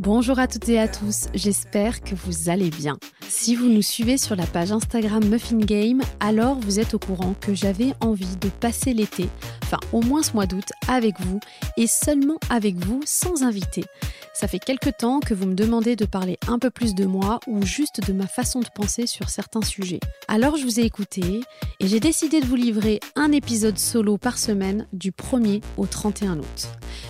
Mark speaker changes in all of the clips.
Speaker 1: Bonjour à toutes et à tous, j'espère que vous allez bien. Si vous nous suivez sur la page Instagram Muffin Game, alors vous êtes au courant que j'avais envie de passer l'été, enfin au moins ce mois d'août, avec vous et seulement avec vous sans invité. Ça fait quelques temps que vous me demandez de parler un peu plus de moi ou juste de ma façon de penser sur certains sujets. Alors je vous ai écouté et j'ai décidé de vous livrer un épisode solo par semaine du 1er au 31 août.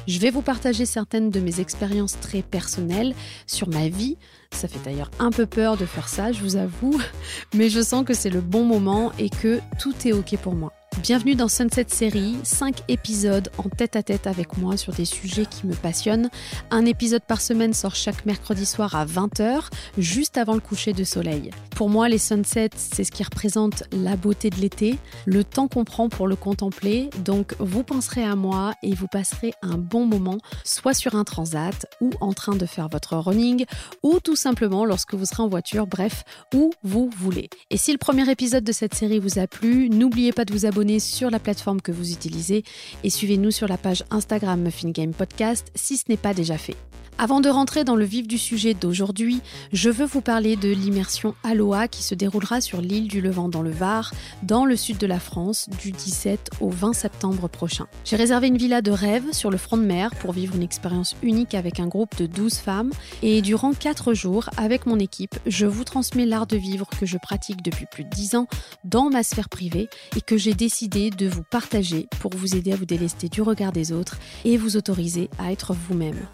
Speaker 1: Je vais vous partager certaines de mes expériences très personnelles sur ma vie. Ça fait d'ailleurs un peu peur de faire ça, je vous avoue, mais je sens que c'est le bon moment et que tout est ok pour moi. Bienvenue dans Sunset Série, 5 épisodes en tête à tête avec moi sur des sujets qui me passionnent. Un épisode par semaine sort chaque mercredi soir à 20h, juste avant le coucher de soleil. Pour moi, les sunsets, c'est ce qui représente la beauté de l'été, le temps qu'on prend pour le contempler. Donc, vous penserez à moi et vous passerez un bon moment, soit sur un transat, ou en train de faire votre running, ou tout simplement lorsque vous serez en voiture, bref, où vous voulez. Et si le premier épisode de cette série vous a plu, n'oubliez pas de vous abonner sur la plateforme que vous utilisez et suivez-nous sur la page Instagram Muffin Game Podcast si ce n'est pas déjà fait. Avant de rentrer dans le vif du sujet d'aujourd'hui, je veux vous parler de l'immersion Aloha qui se déroulera sur l'île du Levant dans le Var, dans le sud de la France, du 17 au 20 septembre prochain. J'ai réservé une villa de rêve sur le front de mer pour vivre une expérience unique avec un groupe de 12 femmes et durant 4 jours, avec mon équipe, je vous transmets l'art de vivre que je pratique depuis plus de 10 ans dans ma sphère privée et que j'ai décidé de vous partager pour vous aider à vous délester du regard des autres et vous autoriser à être vous-même.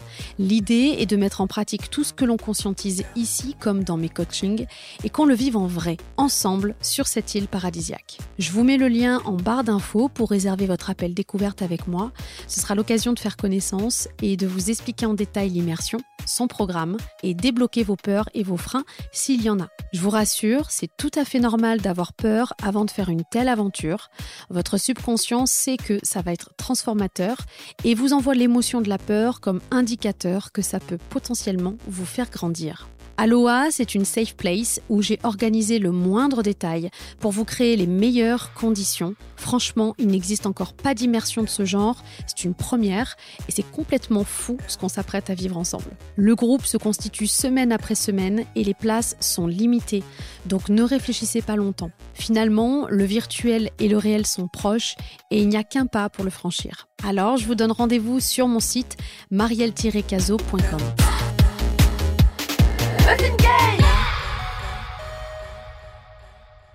Speaker 1: Et de mettre en pratique tout ce que l'on conscientise ici comme dans mes coachings et qu'on le vive en vrai, ensemble, sur cette île paradisiaque. Je vous mets le lien en barre d'infos pour réserver votre appel découverte avec moi. Ce sera l'occasion de faire connaissance et de vous expliquer en détail l'immersion, son programme et débloquer vos peurs et vos freins s'il y en a. Je vous rassure, c'est tout à fait normal d'avoir peur avant de faire une telle aventure. Votre subconscient sait que ça va être transformateur et vous envoie l'émotion de la peur comme indicateur que ça peut potentiellement vous faire grandir. Aloha, c'est une safe place où j'ai organisé le moindre détail pour vous créer les meilleures conditions. Franchement, il n'existe encore pas d'immersion de ce genre, c'est une première et c'est complètement fou ce qu'on s'apprête à vivre ensemble. Le groupe se constitue semaine après semaine et les places sont limitées, donc ne réfléchissez pas longtemps. Finalement, le virtuel et le réel sont proches et il n'y a qu'un pas pour le franchir. Alors, je vous donne rendez-vous sur mon site marielle-caso.com.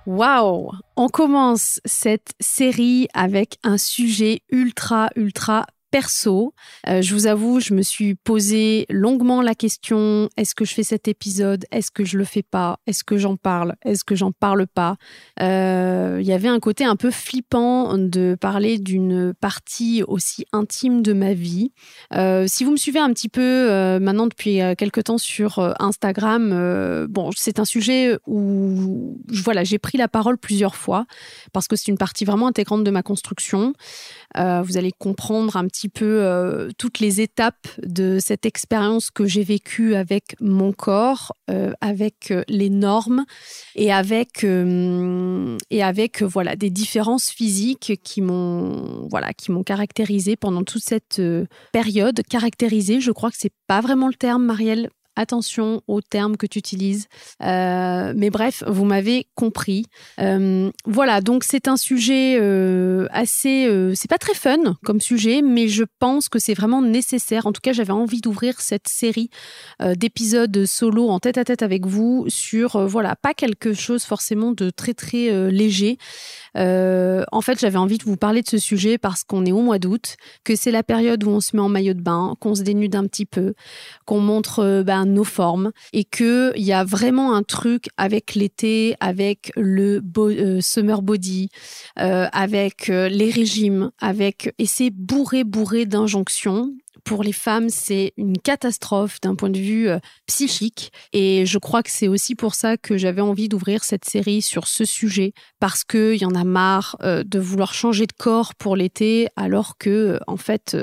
Speaker 1: Waouh. On commence cette série avec un sujet ultra, ultra perso. Euh, je vous avoue, je me suis posé longuement la question est-ce que je fais cet épisode? Est-ce que je le fais pas? Est-ce que j'en parle? Est-ce que j'en parle pas? Euh, Il y avait un côté un peu flippant de parler d'une partie aussi intime de ma vie. Euh, si vous me suivez un petit peu maintenant depuis quelques temps sur Instagram, bon, c'est un sujet où voilà, j'ai pris la parole plusieurs fois parce que c'est une partie vraiment intégrante de ma construction. vous allez comprendre un petit peu euh, toutes les étapes de cette expérience que j'ai vécue avec mon corps, euh, avec euh, les normes et avec et avec voilà des différences physiques qui m'ont voilà qui m'ont caractérisé pendant toute cette période. Caractérisé, je crois que c'est pas vraiment le terme, Marielle attention aux termes que tu utilises. Euh, mais bref, vous m'avez compris. Euh, voilà, donc c'est un sujet euh, assez... c'est pas très fun comme sujet, mais je pense que c'est vraiment nécessaire. En tout cas, j'avais envie d'ouvrir cette série d'épisodes solo en tête à tête avec vous sur, voilà, pas quelque chose forcément de très très léger. En fait, j'avais envie de vous parler de ce sujet parce qu'on est au mois d'août, que c'est la période où on se met en maillot de bain, qu'on se dénude un petit peu, qu'on montre... Ben, nos formes et qu'il y a vraiment un truc avec l'été, avec le euh, summer body, euh, avec euh, les régimes, avec et c'est bourré bourré d'injonctions pour les femmes, c'est une catastrophe d'un point de vue euh, psychique. Et je crois que c'est aussi pour ça que j'avais envie d'ouvrir cette série sur ce sujet, parce qu'il y en a marre euh, de vouloir changer de corps pour l'été, alors que, euh, en fait,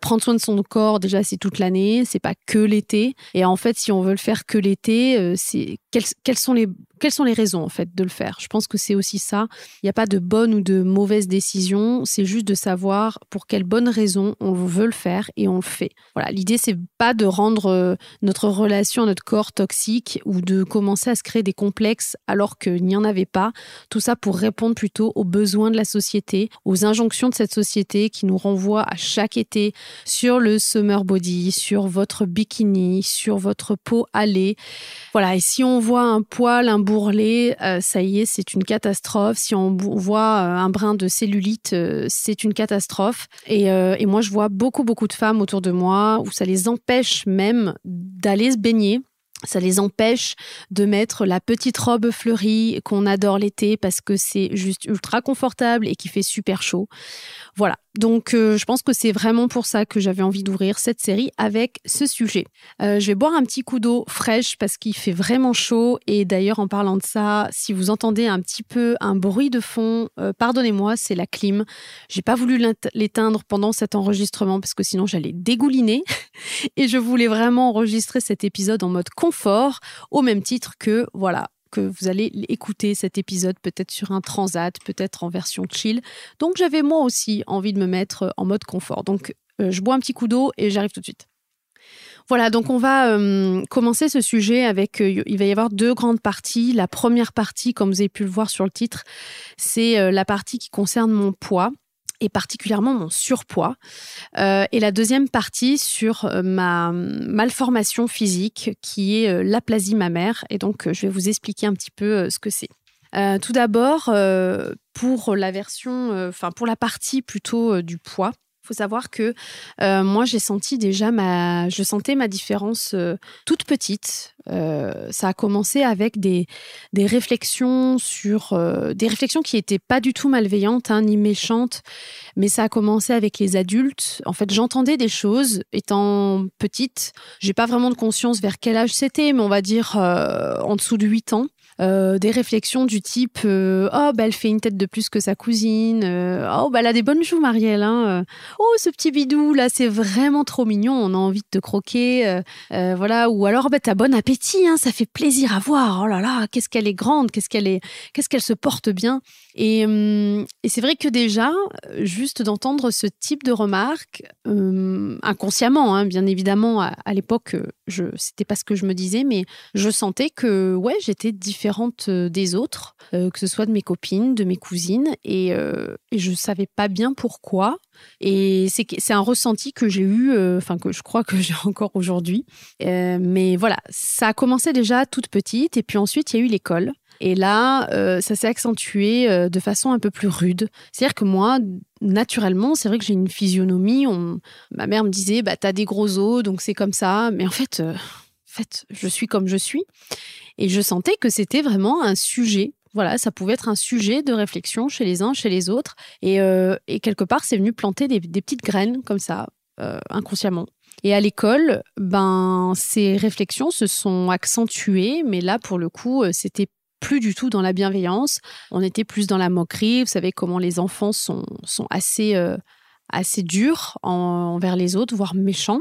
Speaker 1: prendre soin de son corps, déjà, c'est toute l'année, c'est pas que l'été. Et en fait, si on veut le faire que l'été, c'est quels, quels sont les quelles sont les raisons en fait de le faire? Je pense que c'est aussi ça. Il n'y a pas de bonne ou de mauvaise décision. C'est juste de savoir pour quelles bonnes raisons on veut le faire et on le fait. Voilà. L'idée c'est pas de rendre euh, notre relation, notre corps toxique ou de commencer à se créer des complexes alors qu'il n'y en avait pas. Tout ça pour répondre plutôt aux besoins de la société, aux injonctions de cette société qui nous renvoie à chaque été sur le summer body, sur votre bikini, sur votre peau hâlée. Voilà, et si on voit un poil, un bourrelet, euh, ça y est, c'est une catastrophe. Si on voit euh, un brin de cellulite, euh, c'est une catastrophe. Et, et moi, je vois beaucoup, beaucoup de femmes autour de moi où ça les empêche même d'aller se baigner ça les empêche de mettre la petite robe fleurie qu'on adore l'été parce que c'est juste ultra confortable et qui fait super chaud. Voilà. Donc, euh, je pense que c'est vraiment pour ça que j'avais envie d'ouvrir cette série avec ce sujet. Euh, je vais boire un petit coup d'eau fraîche parce qu'il fait vraiment chaud. Et d'ailleurs, en parlant de ça, si vous entendez un petit peu un bruit de fond, euh, pardonnez-moi, c'est la clim. J'ai pas voulu l'éteindre pendant cet enregistrement parce que sinon j'allais dégouliner. et je voulais vraiment enregistrer cet épisode en mode confort, au même titre que, voilà, que vous allez écouter cet épisode peut-être sur un transat, peut-être en version chill. Donc j'avais moi aussi envie de me mettre en mode confort. Donc euh, je bois un petit coup d'eau et j'arrive tout de suite. Voilà, donc on va euh, commencer ce sujet avec, euh, il va y avoir deux grandes parties. La première partie, comme vous avez pu le voir sur le titre, c'est la partie qui concerne mon poids particulièrement mon surpoids. Euh, et la deuxième partie sur euh, ma malformation physique qui est euh, l'aplasie mammaire. Et donc, je vais vous expliquer un petit peu ce que c'est. tout d'abord, pour la version, enfin pour la partie plutôt du poids, faut savoir que euh, moi, j'ai senti déjà ma, je sentais ma différence euh, toute petite. Euh, ça a commencé avec des, des réflexions sur des réflexions qui n'étaient pas du tout malveillantes hein, ni méchantes, mais ça a commencé avec les adultes. En fait, j'entendais des choses étant petite. J'ai pas vraiment de conscience vers quel âge c'était, mais on va dire en dessous de 8 ans. Euh, des réflexions du type euh, oh bah elle fait une tête de plus que sa cousine euh, oh bah elle a des bonnes joues Marielle hein, oh ce petit bidou là c'est vraiment trop mignon on a envie de te croquer voilà. Ou alors bah t'as bon appétit hein, ça fait plaisir à voir. Oh là là qu'est-ce qu'elle est grande qu'est-ce qu'elle est qu'est-ce qu'elle se porte bien. Et, hum, et c'est vrai que déjà juste d'entendre ce type de remarques hum, inconsciemment hein, bien évidemment à, l'époque je c'était pas ce que je me disais mais je sentais que ouais j'étais différente euh, des autres, euh, que ce soit de mes copines, de mes cousines, et, euh, je savais pas bien pourquoi. Et c'est un ressenti que j'ai eu, enfin que je crois que j'ai encore aujourd'hui. mais voilà, ça a commencé déjà toute petite, et puis ensuite il y a eu l'école. Et là, ça s'est accentué de façon un peu plus rude. C'est-à-dire que moi, naturellement, c'est vrai que j'ai une physionomie. On... Ma mère me disait, bah, t'as des gros os, donc c'est comme ça. Mais en fait, en fait, je suis comme je suis. Et je sentais que c'était vraiment un sujet. Voilà, ça pouvait être un sujet de réflexion chez les uns, chez les autres. Et, euh, quelque part, c'est venu planter des, petites graines comme ça, euh, inconsciemment. Et à l'école, ben, ces réflexions se sont accentuées, mais là, pour le coup, euh, c'était plus du tout dans la bienveillance. On était plus dans la moquerie. Vous savez comment les enfants sont, assez, assez durs envers les autres, voire méchants.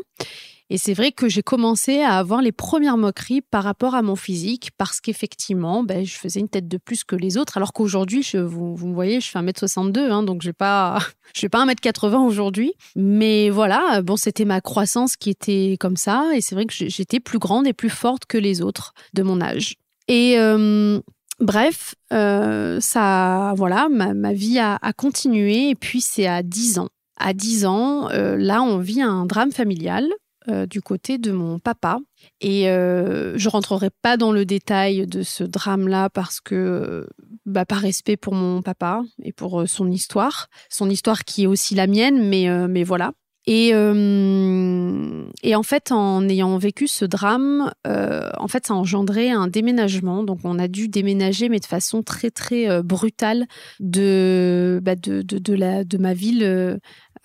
Speaker 1: Et c'est vrai que j'ai commencé à avoir les premières moqueries par rapport à mon physique parce qu'effectivement, ben, je faisais une tête de plus que les autres. Alors qu'aujourd'hui, vous, me voyez, je fais 1m62, hein, donc je ne pas, pas 1m80 aujourd'hui. Mais voilà, bon, c'était ma croissance qui était comme ça. Et c'est vrai que j'étais plus grande et plus forte que les autres de mon âge. Et. Euh, bref, euh, ça, voilà, ma, vie a, continué et puis c'est à 10 ans. À 10 ans, euh, là, on vit un drame familial euh, du côté de mon papa. Et euh, je rentrerai pas dans le détail de ce drame-là parce que, euh, bah, par respect pour mon papa et pour son histoire, son histoire qui est aussi la mienne, mais, mais voilà. Et, et en fait, en ayant vécu ce drame, en fait, ça a engendré un déménagement. Donc, on a dû déménager, mais de façon très très brutale de, bah, de, de, de, la, de ma ville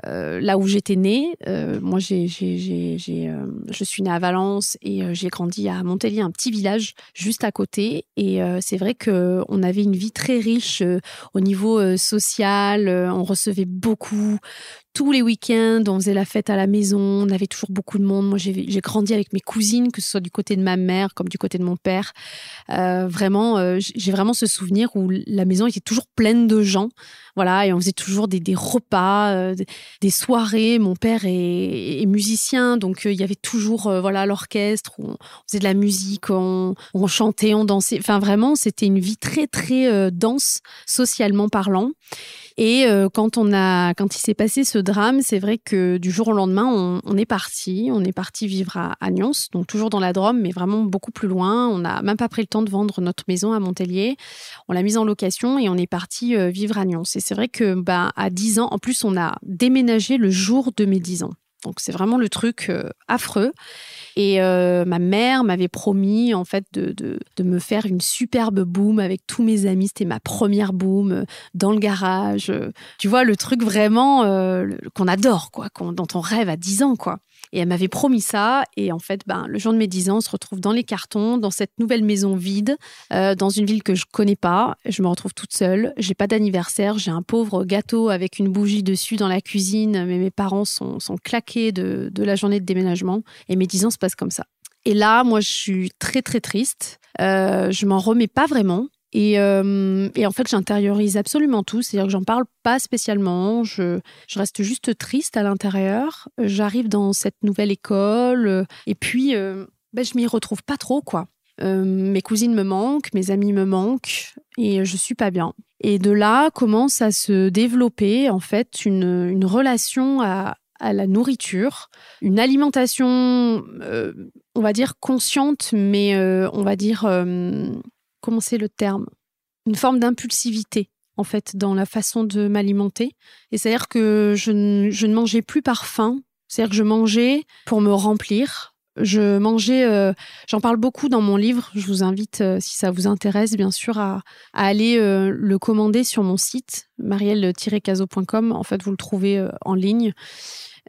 Speaker 1: euh, là où j'étais née, euh, moi j'ai, euh, je suis née à Valence et j'ai grandi à Montpellier, un petit village juste à côté. Et c'est vrai que on avait une vie très riche au niveau social. on recevait beaucoup tous les week-ends, on faisait la fête à la maison, on avait toujours beaucoup de monde. Moi, j'ai grandi avec mes cousines, que ce soit du côté de ma mère comme du côté de mon père. Euh, vraiment, euh, j'ai vraiment ce souvenir où la maison était toujours pleine de gens. Voilà, et on faisait toujours des, repas, euh, des soirées. Mon père est, musicien, donc il y avait toujours voilà l'orchestre, on, faisait de la musique, on, on chantait, on dansait. Enfin, vraiment, c'était une vie très, très dense, socialement parlant. Et euh, quand on a, quand il s'est passé ce drame, c'est vrai que du jour au lendemain, on, est parti. On est parti vivre à, à, Nyons, donc toujours dans la Drôme, mais vraiment beaucoup plus loin. On n'a même pas pris le temps de vendre notre maison à Montpellier. On l'a mise en location et on est parti euh, vivre à Nyons. Et c'est vrai que, bah, à 10 ans, en plus, on a déménagé le jour de mes 10 ans. Donc c'est vraiment le truc euh, affreux. Et euh, ma mère m'avait promis en fait de, de, me faire une superbe boom avec tous mes amis. C'était ma première boom euh, dans le garage. Tu vois, le truc vraiment qu'on adore, quoi, dont on rêve à 10 ans, quoi. Et elle m'avait promis ça. Et en fait, ben, le jour de mes 10 ans, on se retrouve dans les cartons, dans cette nouvelle maison vide, euh, dans une ville que je connais pas. Je me retrouve toute seule. J'ai pas d'anniversaire. J'ai un pauvre gâteau avec une bougie dessus dans la cuisine. Mais mes parents sont, sont claqués de, de la journée de déménagement. Et mes 10 ans se passent comme ça. Et là, moi, je suis très, très triste. Euh, je m'en remets pas vraiment. Euh, et, en fait, j'intériorise absolument tout. C'est-à-dire que j'en parle pas spécialement. Je, reste juste triste à l'intérieur. J'arrive dans cette nouvelle école. Et puis, euh, ben, je m'y retrouve pas trop, quoi. Euh, mes cousines me manquent, mes amis me manquent et je suis pas bien. Et de là commence à se développer en fait une, relation à, à la nourriture, une alimentation, on va dire consciente, mais on va dire comment le terme Une forme d'impulsivité en fait dans la façon de m'alimenter. Et c'est-à-dire que je, ne mangeais plus par faim, c'est-à-dire que je mangeais pour me remplir. Je mangeais, euh, j'en parle beaucoup dans mon livre. Je vous invite, euh, si ça vous intéresse, bien sûr, à, aller euh, le commander sur mon site marielle-caso.com. En fait, vous le trouvez en ligne.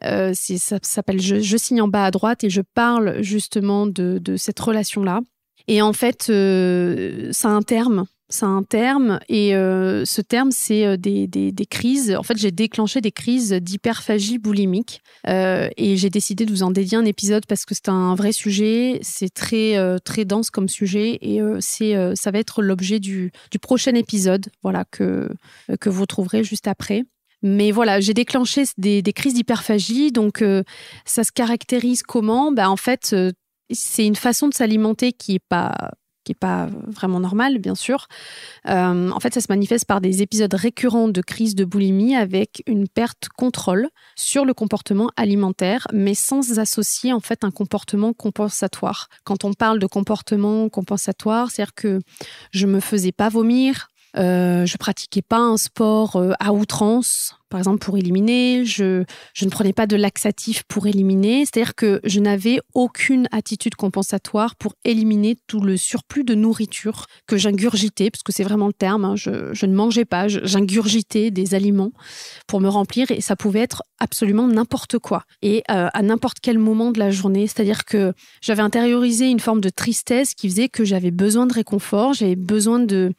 Speaker 1: ça s'appelle je, signe en bas à droite et je parle justement de cette relation-là. Et en fait, euh, ça a un terme. Ça a un terme et euh, ce terme, c'est euh, des, des, crises. En fait, j'ai déclenché des crises d'hyperphagie boulimique et j'ai décidé de vous en dédier un épisode parce que c'est un vrai sujet. C'est très très dense comme sujet et c'est ça va être l'objet du, prochain épisode, voilà que que vous trouverez juste après. Mais voilà, j'ai déclenché des, crises d'hyperphagie. Donc, ça se caractérise comment? Ben, En fait, c'est une façon de s'alimenter qui est pas qui est pas vraiment normale, bien sûr. Euh, en fait, ça se manifeste par des épisodes récurrents de crise de boulimie avec une perte contrôle sur le comportement alimentaire, mais sans associer en fait un comportement compensatoire. Quand on parle de comportement compensatoire, c'est-à-dire que je me faisais pas vomir, euh, je pratiquais pas un sport euh, à outrance, par exemple pour éliminer. Je, ne prenais pas de laxatif pour éliminer. C'est-à-dire que je n'avais aucune attitude compensatoire pour éliminer tout le surplus de nourriture que j'ingurgitais, parce que c'est vraiment le terme. Hein. je, ne mangeais pas, j'ingurgitais des aliments pour me remplir et ça pouvait être absolument n'importe quoi et euh, à n'importe quel moment de la journée. C'est-à-dire que j'avais intériorisé une forme de tristesse qui faisait que j'avais besoin de réconfort, j'avais besoin d'un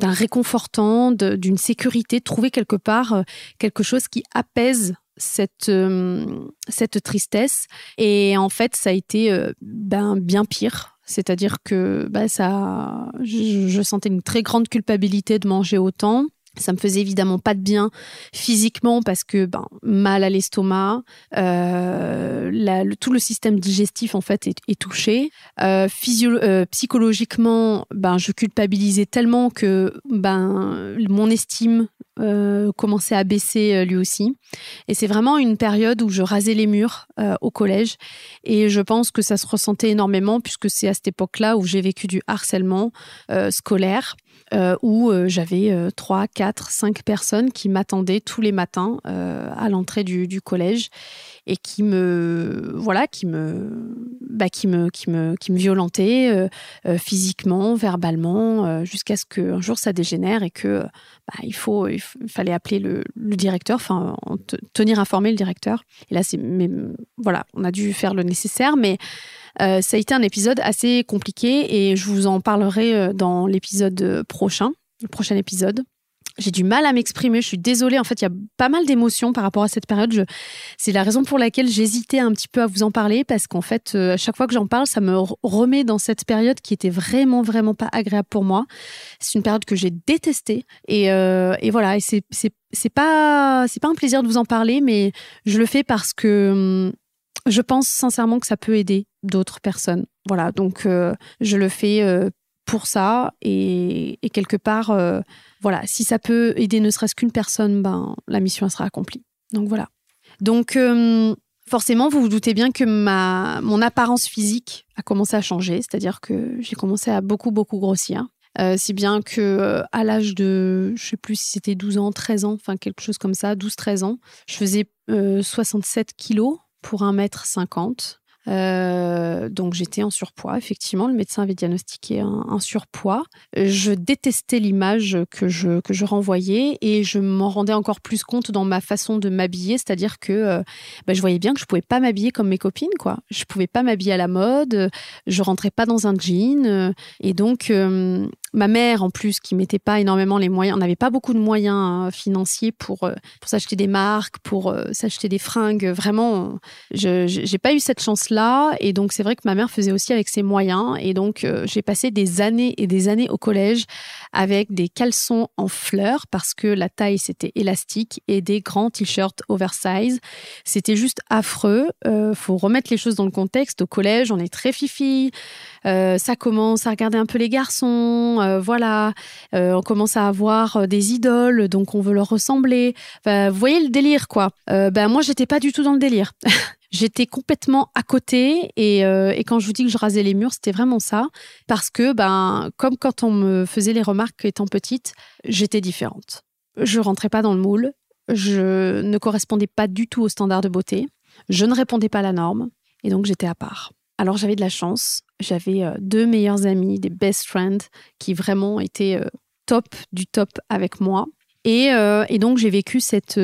Speaker 1: réconfortant, d'une sécurité, de trouver quelque part euh, quelque chose qui apaise cette, euh, cette tristesse. Et en fait, ça a été euh, ben, bien pire. C'est-à-dire que ben, ça, je, sentais une très grande culpabilité de manger autant. Ça me faisait évidemment pas de bien physiquement parce que ben, mal à l'estomac, euh, tout le système digestif en fait est, touché. Euh, euh, psychologiquement, ben, je culpabilisais tellement que ben, mon estime commençait à baisser lui aussi. Et c'est vraiment une période où je rasais les murs au collège et je pense que ça se ressentait énormément puisque c'est à cette époque-là où j'ai vécu du harcèlement scolaire euh, où euh, j'avais euh, trois, quatre, cinq personnes qui m'attendaient tous les matins à l'entrée du, collège et qui me voilà qui me bah, qui me qui me qui me violentaient physiquement verbalement jusqu'à ce qu'un jour ça dégénère et que bah, il faut il, fallait appeler le, directeur enfin tenir informé le directeur et là c'est mais voilà on a dû faire le nécessaire mais euh, ça a été un épisode assez compliqué et je vous en parlerai euh, dans l'épisode prochain, le prochain épisode. J'ai du mal à m'exprimer. Je suis désolée. En fait, il y a pas mal d'émotions par rapport à cette période. C'est la raison pour laquelle j'hésitais un petit peu à vous en parler parce qu'en fait, euh, à chaque fois que j'en parle, ça me remet dans cette période qui était vraiment, vraiment pas agréable pour moi. C'est une période que j'ai détestée et, euh, voilà. Et c'est c'est pas c'est pas un plaisir de vous en parler, mais je le fais parce que hum, je pense sincèrement que ça peut aider d'autres personnes. Voilà. Donc euh, je le fais pour ça et, quelque part voilà, si ça peut aider ne serait-ce qu'une personne, ben, la mission sera accomplie. Donc voilà. Donc euh, forcément, vous vous doutez bien que ma, mon apparence physique a commencé à changer, c'est-à-dire que j'ai commencé à beaucoup, beaucoup grossir. Euh, si bien que euh, à l'âge de, je sais plus si c'était 12 ans, 13 ans, enfin quelque chose comme ça, 12-13 ans, je faisais 67 kilos pour 1m50. Euh, donc j'étais en surpoids, effectivement, le médecin avait diagnostiqué un, surpoids. Je détestais l'image que je, que je renvoyais et je m'en rendais encore plus compte dans ma façon de m'habiller, c'est-à-dire que euh, bah, je voyais bien que je pouvais pas m'habiller comme mes copines, quoi. Je pouvais pas m'habiller à la mode, je rentrais pas dans un jean euh, et donc ma mère, en plus, qui mettait pas énormément les moyens, on n'avait pas beaucoup de moyens hein, financiers pour, pour s'acheter des marques, pour s'acheter des fringues. Vraiment, je n'ai pas eu cette chance-là et donc, c'est vrai que ma mère faisait aussi avec ses moyens. Et donc, euh, j'ai passé des années et des années au collège avec des caleçons en fleurs parce que la taille, c'était élastique et des grands t-shirts oversize. C'était juste affreux. Euh, faut remettre les choses dans le contexte. Au collège, on est très fifi. Euh, ça commence à regarder un peu les garçons. Euh, voilà. on commence à avoir des idoles, donc on veut leur ressembler. vous voyez le délire, quoi. ben, moi, j'étais pas du tout dans le délire. J'étais complètement à côté euh, et, quand je vous dis que je rasais les murs, c'était vraiment ça. Parce que, ben, comme quand on me faisait les remarques étant petite, j'étais différente. Je rentrais pas dans le moule, je ne correspondais pas du tout aux standards de beauté, je ne répondais pas à la norme et donc j'étais à part. Alors j'avais de la chance, j'avais euh, deux meilleurs amis, des best friends qui vraiment étaient euh, top du top avec moi. Et, et donc j'ai vécu cette,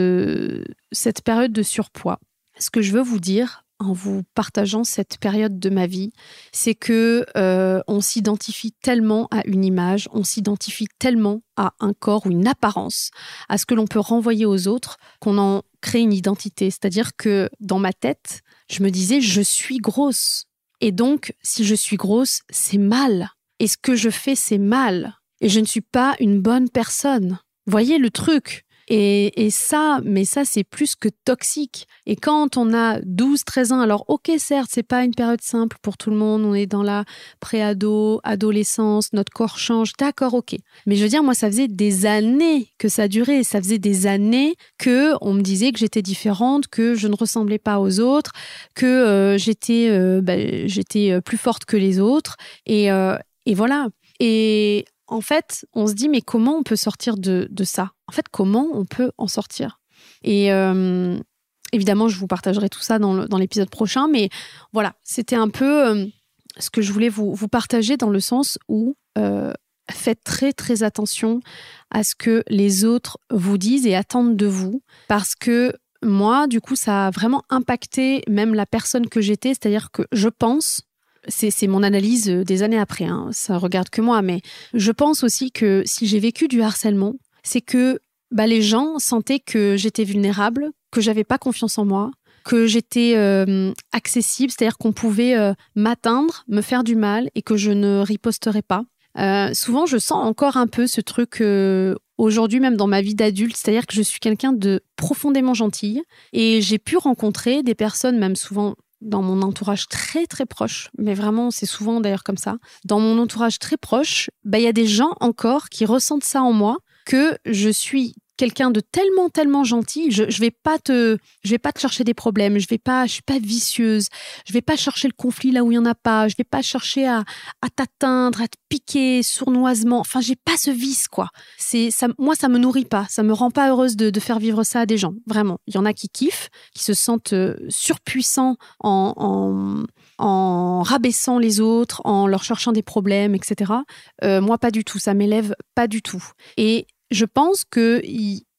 Speaker 1: cette période de surpoids ce que je veux vous dire en vous partageant cette période de ma vie, c'est que euh, on s'identifie tellement à une image, on s'identifie tellement à un corps ou une apparence, à ce que l'on peut renvoyer aux autres, qu'on en crée une identité. C'est-à-dire que dans ma tête, je me disais je suis grosse. Et donc, si je suis grosse, c'est mal. Et ce que je fais, c'est mal. Et je ne suis pas une bonne personne. Voyez le truc. Et, ça, mais ça, c'est plus que toxique. Et quand on a 12, 13 ans, alors ok, certes, c'est pas une période simple pour tout le monde. On est dans la préado, adolescence, notre corps change. D'accord, ok. Mais je veux dire, moi, ça faisait des années que ça durait. Ça faisait des années que on me disait que j'étais différente, que je ne ressemblais pas aux autres, que euh, j'étais, euh, j'étais euh, plus forte que les autres. Et, et voilà. Et en fait, on se dit, mais comment on peut sortir de, ça? En fait, comment on peut en sortir? Et euh, évidemment, je vous partagerai tout ça dans l'épisode prochain, mais voilà, c'était un peu euh, ce que je voulais vous, partager dans le sens où euh, faites très très attention à ce que les autres vous disent et attendent de vous, parce que moi, du coup, ça a vraiment impacté même la personne que j'étais, c'est-à-dire que je pense c'est mon analyse euh, des années après, hein. ça regarde que moi, mais je pense aussi que si j'ai vécu du harcèlement, c'est que bah, les gens sentaient que j'étais vulnérable, que j'avais pas confiance en moi, que j'étais euh, accessible, c'est-à-dire qu'on pouvait euh, m'atteindre, me faire du mal et que je ne riposterais pas. souvent, je sens encore un peu ce truc aujourd'hui, même dans ma vie d'adulte, c'est-à-dire que je suis quelqu'un de profondément gentil et j'ai pu rencontrer des personnes, même souvent dans mon entourage très très proche, mais vraiment c'est souvent d'ailleurs comme ça, dans mon entourage très proche, bah, il y a des gens encore qui ressentent ça en moi, que je suis quelqu'un de tellement tellement gentil, je, je vais pas te je vais pas te chercher des problèmes, je vais pas je suis pas vicieuse, je vais pas chercher le conflit là où il y en a pas, je vais pas chercher à, à t'atteindre, à te piquer sournoisement. Enfin, j'ai pas ce vice quoi. C'est ça moi ça me nourrit pas, ça me rend pas heureuse de, de faire vivre ça à des gens. Vraiment, il y en a qui kiffent, qui se sentent euh, surpuissants en, en en rabaissant les autres, en leur cherchant des problèmes, etc. Euh, moi, pas du tout. Ça m'élève pas du tout. Et je pense que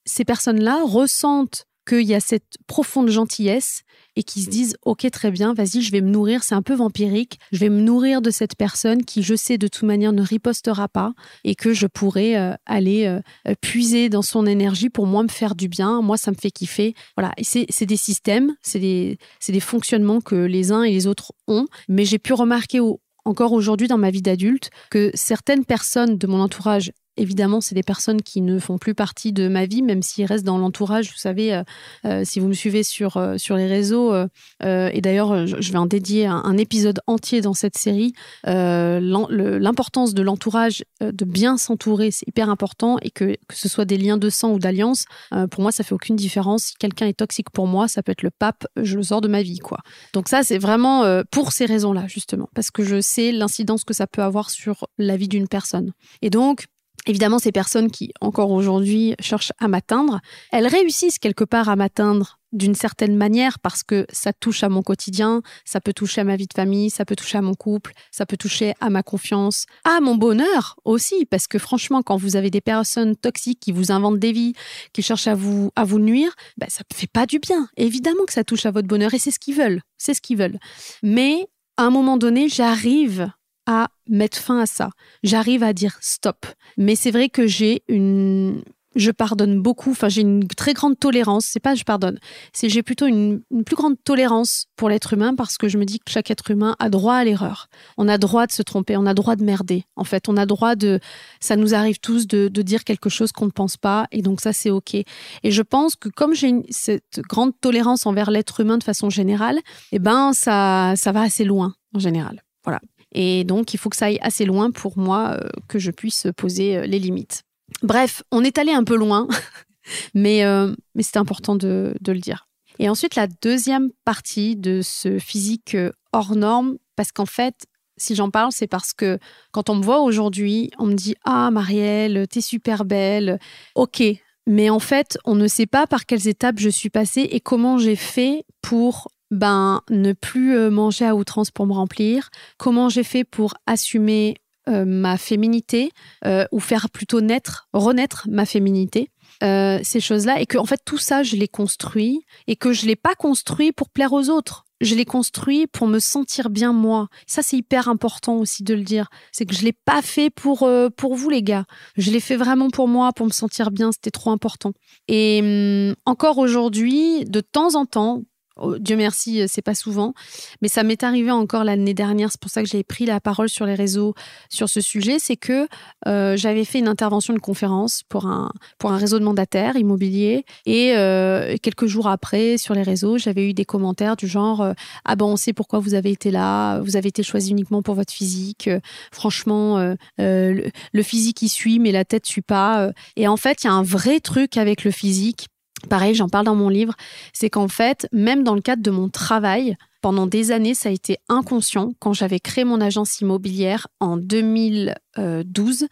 Speaker 1: ces personnes-là ressentent qu'il y a cette profonde gentillesse et qui se disent ok très bien vas-y je vais me nourrir c'est un peu vampirique je vais me nourrir de cette personne qui je sais de toute manière ne ripostera pas et que je pourrais euh, aller euh, euh, puiser dans son énergie pour moi me faire du bien moi ça me fait kiffer. Voilà. Et c'est des systèmes c'est des c'est des fonctionnements que les uns et les autres ont. Mais j'ai pu remarquer encore aujourd'hui dans ma vie d'adulte que certaines personnes de mon entourage Évidemment, c'est des personnes qui ne font plus partie de ma vie, même s'ils restent dans l'entourage. Vous savez, euh, euh, si vous me suivez sur, euh, sur les réseaux, et d'ailleurs, je vais en dédier un, épisode entier dans cette série, l'importance de l'entourage, de bien s'entourer, c'est hyper important, et que, que ce soit des liens de sang ou d'alliance, pour moi, ça fait aucune différence. Si quelqu'un est toxique pour moi, ça peut être le pape, je le sors de ma vie, quoi. Donc ça, c'est vraiment pour ces raisons-là, justement, parce que je sais l'incidence que ça peut avoir sur la vie d'une personne. Et donc, Évidemment, ces personnes qui, encore aujourd'hui, cherchent à m'atteindre, elles réussissent quelque part à m'atteindre d'une certaine manière parce que ça touche à mon quotidien, ça peut toucher à ma vie de famille, ça peut toucher à mon couple, ça peut toucher à ma confiance, à mon bonheur aussi, parce que franchement, quand vous avez des personnes toxiques qui vous inventent des vies, qui cherchent à vous, à vous nuire, ben, ça ne fait pas du bien. Évidemment que ça touche à votre bonheur et c'est ce qu'ils veulent, c'est ce qu'ils veulent. Mais à un moment donné, j'arrive à mettre fin à ça. J'arrive à dire stop. Mais c'est vrai que j'ai une je pardonne beaucoup, enfin j'ai une très grande tolérance, c'est pas je pardonne, c'est j'ai plutôt une, plus grande tolérance pour l'être humain parce que je me dis que chaque être humain a droit à l'erreur. On a droit de se tromper, on a droit de merder. En fait, on a droit de ça nous arrive tous de, dire quelque chose qu'on ne pense pas et donc ça c'est OK. Et je pense que comme j'ai cette grande tolérance envers l'être humain de façon générale, eh ben ça ça va assez loin en général. Voilà. Et donc, il faut que ça aille assez loin pour moi euh, que je puisse poser euh, les limites. Bref, on est allé un peu loin, mais, euh, mais c'est important de, de, le dire. Et ensuite, la deuxième partie de ce physique hors norme, parce qu'en fait, si j'en parle, c'est parce que quand on me voit aujourd'hui, on me dit Ah, Marielle, t'es super belle. Ok, mais en fait, on ne sait pas par quelles étapes je suis passée et comment j'ai fait pour ben, ne plus euh, manger à outrance pour me remplir, comment j'ai fait pour assumer euh, ma féminité euh, ou faire plutôt naître, renaître ma féminité. ces choses-là et que en fait tout ça je l'ai construit et que je l'ai pas construit pour plaire aux autres je l'ai construit pour me sentir bien moi. Ça, c'est hyper important aussi de le dire. C'est que je l'ai pas fait pour, pour vous, les gars. Je l'ai fait vraiment pour moi, pour me sentir bien. C'était trop important. Et hum, encore aujourd'hui, de temps en temps, Oh, Dieu merci, euh, c'est pas souvent, mais ça m'est arrivé encore l'année dernière. C'est pour ça que j'ai pris la parole sur les réseaux sur ce sujet. C'est que euh, j'avais fait une intervention, une conférence pour un pour un réseau de mandataires immobiliers et euh, quelques jours après sur les réseaux, j'avais eu des commentaires du genre ah ben on sait pourquoi vous avez été là, vous avez été choisi uniquement pour votre physique. franchement, le, le, physique y suit, mais la tête suit pas. Et en fait, il y a un vrai truc avec le physique Pareil, j'en parle dans mon livre, c'est qu'en fait, même dans le cadre de mon travail, pendant des années, ça a été inconscient. Quand j'avais créé mon agence immobilière en 2012,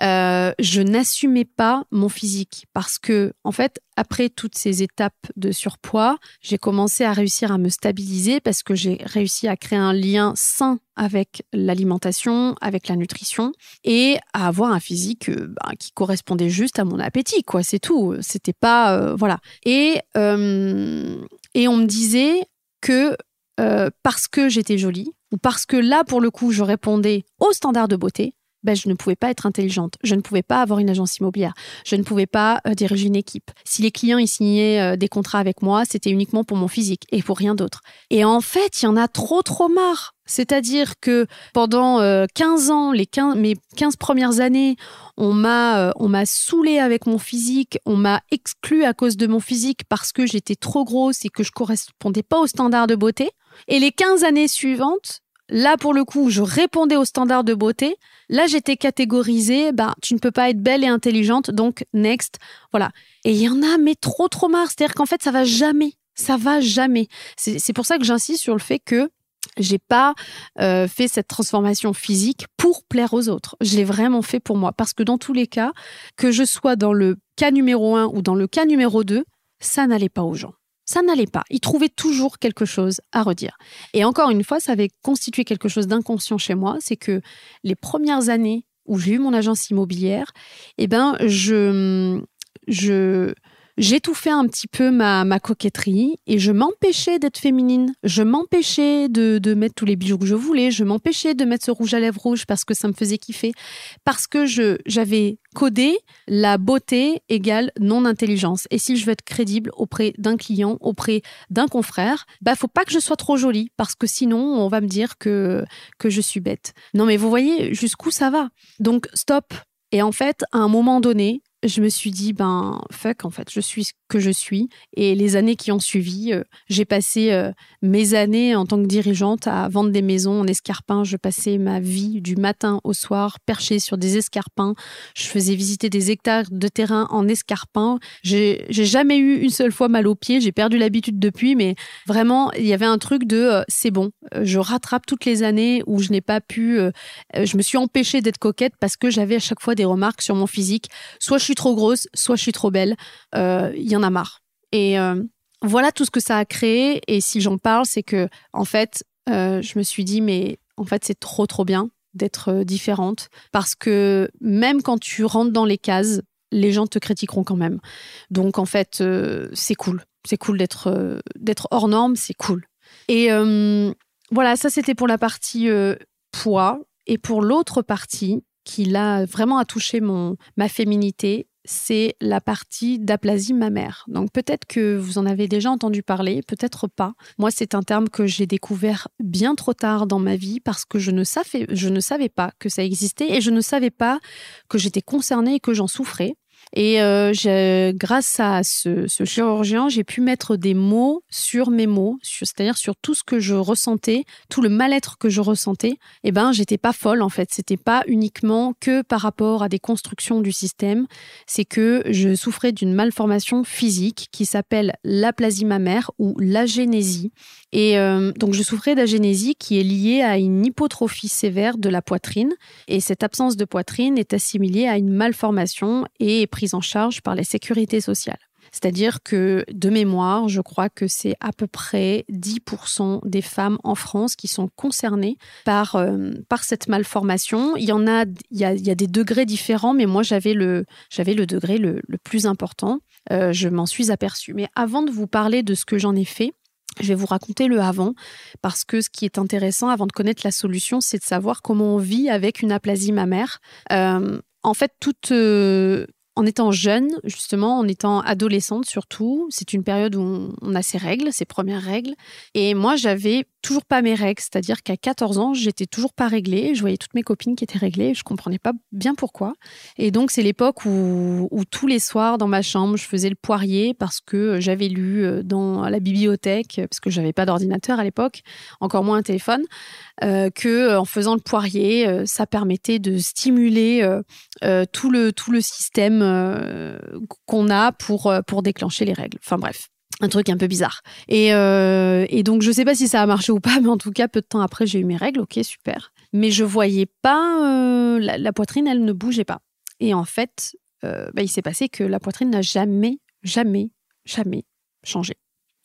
Speaker 1: euh, je n'assumais pas mon physique parce que, en fait, après toutes ces étapes de surpoids, j'ai commencé à réussir à me stabiliser parce que j'ai réussi à créer un lien sain avec l'alimentation, avec la nutrition et à avoir un physique euh, bah, qui correspondait juste à mon appétit, quoi. C'est tout. C'était pas, euh, voilà. Et et on me disait que euh, parce que j'étais jolie ou parce que là, pour le coup, je répondais aux standards de beauté, ben, je ne pouvais pas être intelligente. Je ne pouvais pas avoir une agence immobilière. Je ne pouvais pas euh, diriger une équipe. Si les clients y signaient euh, des contrats avec moi, c'était uniquement pour mon physique et pour rien d'autre. Et en fait, il y en a trop, trop marre. C'est-à-dire que pendant 15 ans, les 15, mes 15 premières années, on m'a on saoulé avec mon physique, on m'a exclu à cause de mon physique parce que j'étais trop grosse et que je correspondais pas aux standards de beauté. Et les 15 années suivantes, là pour le coup, je répondais aux standards de beauté. Là, j'étais catégorisée, bah, tu ne peux pas être belle et intelligente, donc next. Voilà. Et il y en a, mais trop, trop marre. C'est-à-dire qu'en fait, ça va jamais. Ça va jamais. C'est pour ça que j'insiste sur le fait que j'ai pas euh, fait cette transformation physique pour plaire aux autres. Je l'ai vraiment fait pour moi. Parce que dans tous les cas, que je sois dans le cas numéro 1 ou dans le cas numéro 2, ça n'allait pas aux gens ça n'allait pas. Il trouvait toujours quelque chose à redire. Et encore une fois, ça avait constitué quelque chose d'inconscient chez moi, c'est que les premières années où j'ai eu mon agence immobilière, eh ben, je, je, j'étouffais un petit peu ma, coquetterie et je m'empêchais d'être féminine. Je m'empêchais de, de, mettre tous les bijoux que je voulais. Je m'empêchais de mettre ce rouge à lèvres rouge parce que ça me faisait kiffer. Parce que j'avais codé la beauté égale non-intelligence. Et si je veux être crédible auprès d'un client, auprès d'un confrère, bah, faut pas que je sois trop jolie parce que sinon, on va me dire que, que je suis bête. Non, mais vous voyez jusqu'où ça va. Donc, stop. Et en fait, à un moment donné, je me suis dit, ben, fuck, en fait, je suis ce que je suis. Et les années qui ont suivi, euh, j'ai passé euh, mes années en tant que dirigeante à vendre des maisons en escarpins. Je passais ma vie du matin au soir perchée sur des escarpins. Je faisais visiter des hectares de terrain en escarpins. J'ai jamais eu une seule fois mal aux pieds. J'ai perdu l'habitude depuis, mais vraiment, il y avait un truc de, euh, c'est bon, je rattrape toutes les années où je n'ai pas pu, je me suis empêchée d'être coquette parce que j'avais à chaque fois des remarques sur mon physique. Soit je trop grosse, soit je suis trop belle. Euh, il y en a marre. Et euh, voilà tout ce que ça a créé. Et si j'en parle, c'est que en fait, euh, je me suis dit, mais en fait, c'est trop trop bien d'être différente parce que même quand tu rentres dans les cases, les gens te critiqueront quand même. Donc en fait, c'est cool. C'est cool d'être d'être hors norme, c'est cool. Et voilà, ça c'était pour la partie poids. Et pour l'autre partie, qui là vraiment a touché mon, ma féminité, c'est la partie d'aplasie mammaire. Donc peut-être que vous en avez déjà entendu parler, peut-être pas. Moi, c'est un terme que j'ai découvert bien trop tard dans ma vie parce que je ne savais, je ne savais pas que ça existait et je ne savais pas que j'étais concernée et que j'en souffrais. Et euh, grâce à ce, chirurgien, j'ai pu mettre des mots sur mes mots, c'est-à-dire sur tout ce que je ressentais, tout le mal-être que je ressentais. Et eh ben, j'étais pas folle en fait. C'était pas uniquement que par rapport à des constructions du système. C'est que je souffrais d'une malformation physique qui s'appelle l'aplasie mammaire ou l'agénésie. Et euh, donc, je souffrais d'agénésie qui est liée à une hypotrophie sévère de la poitrine. Et cette absence de poitrine est assimilée à une malformation et est prise en charge par les sécurités sociales. C'est-à-dire que de mémoire, je crois que c'est à peu près 10% des femmes en France qui sont concernées par, euh, par cette malformation. Il y en a, il y a, il y a des degrés différents, mais moi j'avais le, j'avais le degré le, le plus important. Euh, je m'en suis aperçue. Mais avant de vous parler de ce que j'en ai fait, je vais vous raconter le avant, parce que ce qui est intéressant avant de connaître la solution, c'est de savoir comment on vit avec une aplasie mammaire. Euh, en fait, toute, euh, en étant jeune, justement, en étant adolescente surtout, c'est une période où on, a ses règles, ses premières règles. Et moi, j'avais toujours pas mes règles, c'est-à-dire qu'à 14 ans, j'étais toujours pas réglée. Je voyais toutes mes copines qui étaient réglées, je comprenais pas bien pourquoi. Et donc, c'est l'époque où, tous les soirs dans ma chambre, je faisais le poirier parce que j'avais lu euh, dans la bibliothèque, parce que j'avais pas d'ordinateur à l'époque, encore moins un téléphone, euh, que euh, en faisant le poirier, euh, ça permettait de stimuler tout le tout le système qu'on a pour pour déclencher les règles. Enfin bref un truc un peu bizarre. Et, et, donc, je sais pas si ça a marché ou pas, mais en tout cas, peu de temps après, j'ai eu mes règles. Ok, super. Mais je voyais pas la, poitrine, elle ne bougeait pas. Et en fait, bah, il s'est passé que la poitrine n'a jamais, jamais, jamais changé.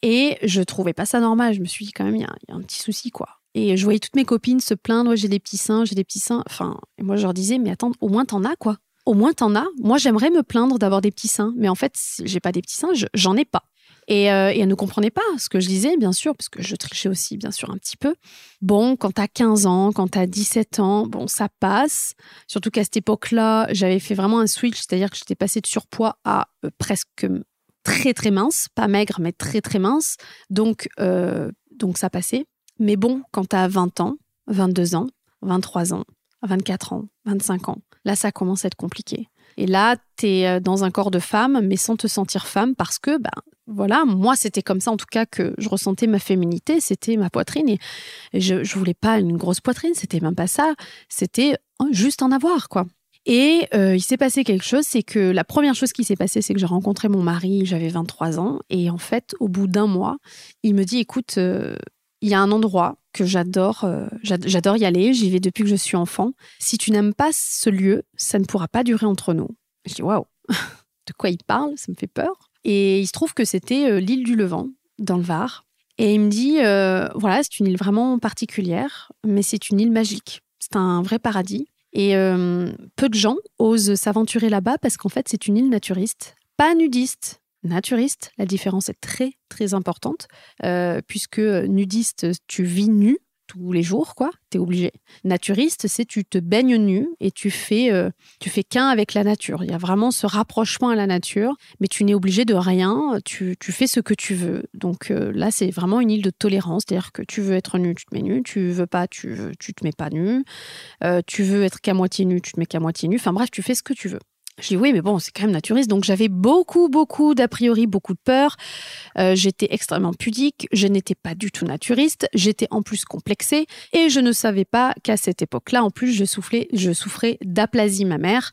Speaker 1: Et je trouvais pas ça normal. Je me suis dit quand même, il y, a un petit souci, quoi. Et je voyais toutes mes copines se plaindre, j'ai des petits seins, j'ai des petits seins. Enfin, et moi je leur disais, mais attends, au moins t'en as quoi. Au moins t'en as. Moi j'aimerais me plaindre d'avoir des petits seins, mais en fait j'ai pas des petits seins, j'en ai pas. Et, euh, et, elle ne comprenait pas ce que je disais, bien sûr, parce que je trichais aussi, bien sûr, un petit peu. Bon, quand t'as 15 ans, quand t'as 17 ans, bon, ça passe. Surtout qu'à cette époque-là, j'avais fait vraiment un switch, c'est-à-dire que j'étais passée de surpoids à euh, presque très, très mince. Pas maigre, mais très, très mince. Donc, euh, donc ça passait. Mais bon, quand tu as 20 ans, 22 ans, 23 ans, 24 ans, 25 ans, là, ça commence à être compliqué. Et là, tu es euh, dans un corps de femme, mais sans te sentir femme, parce que, ben, voilà, moi, c'était comme ça, en tout cas, que je ressentais ma féminité, c'était ma poitrine. Et, je, ne voulais pas une grosse poitrine, c'était même pas ça. C'était juste en avoir, quoi. Et euh, il s'est passé quelque chose, c'est que la première chose qui s'est passée, c'est que j'ai rencontré mon mari, j'avais 23 ans, et en fait, au bout d'un mois, il me dit, écoute, euh, il y a un endroit que j'adore, euh, j'adore y aller, j'y vais depuis que je suis enfant. Si tu n'aimes pas ce lieu, ça ne pourra pas durer entre nous. Je dis waouh, de quoi il parle Ça me fait peur. Et il se trouve que c'était euh, l'île du Levant, dans le Var. Et il me dit euh, voilà, c'est une île vraiment particulière, mais c'est une île magique. C'est un vrai paradis. Et peu de gens osent s'aventurer là-bas parce qu'en fait, c'est une île naturiste, pas nudiste, naturiste. La différence est très, très importante, euh, puisque nudiste, tu vis nu tous les jours, quoi. T'es obligé. Naturiste, c'est tu te baignes nu et tu fais, euh, tu fais qu'un avec la nature. Il y a vraiment ce rapprochement à la nature, mais tu n'es obligé de rien. Tu, tu, fais ce que tu veux. Donc euh, là, c'est vraiment une île de tolérance, c'est-à-dire que tu veux être nu, tu te mets nu. Tu veux pas, tu, tu te mets pas nu. Euh, tu veux être qu'à moitié nu, tu te mets qu'à moitié nu. Enfin bref, tu fais ce que tu veux. Je dis oui, mais bon, c'est quand même naturiste. Donc j'avais beaucoup, beaucoup d'a priori, beaucoup de peur. Euh, j'étais extrêmement pudique. Je n'étais pas du tout naturiste. J'étais en plus complexée et je ne savais pas qu'à cette époque-là, en plus, je souffrais, je souffrais d'aplasie mammaire.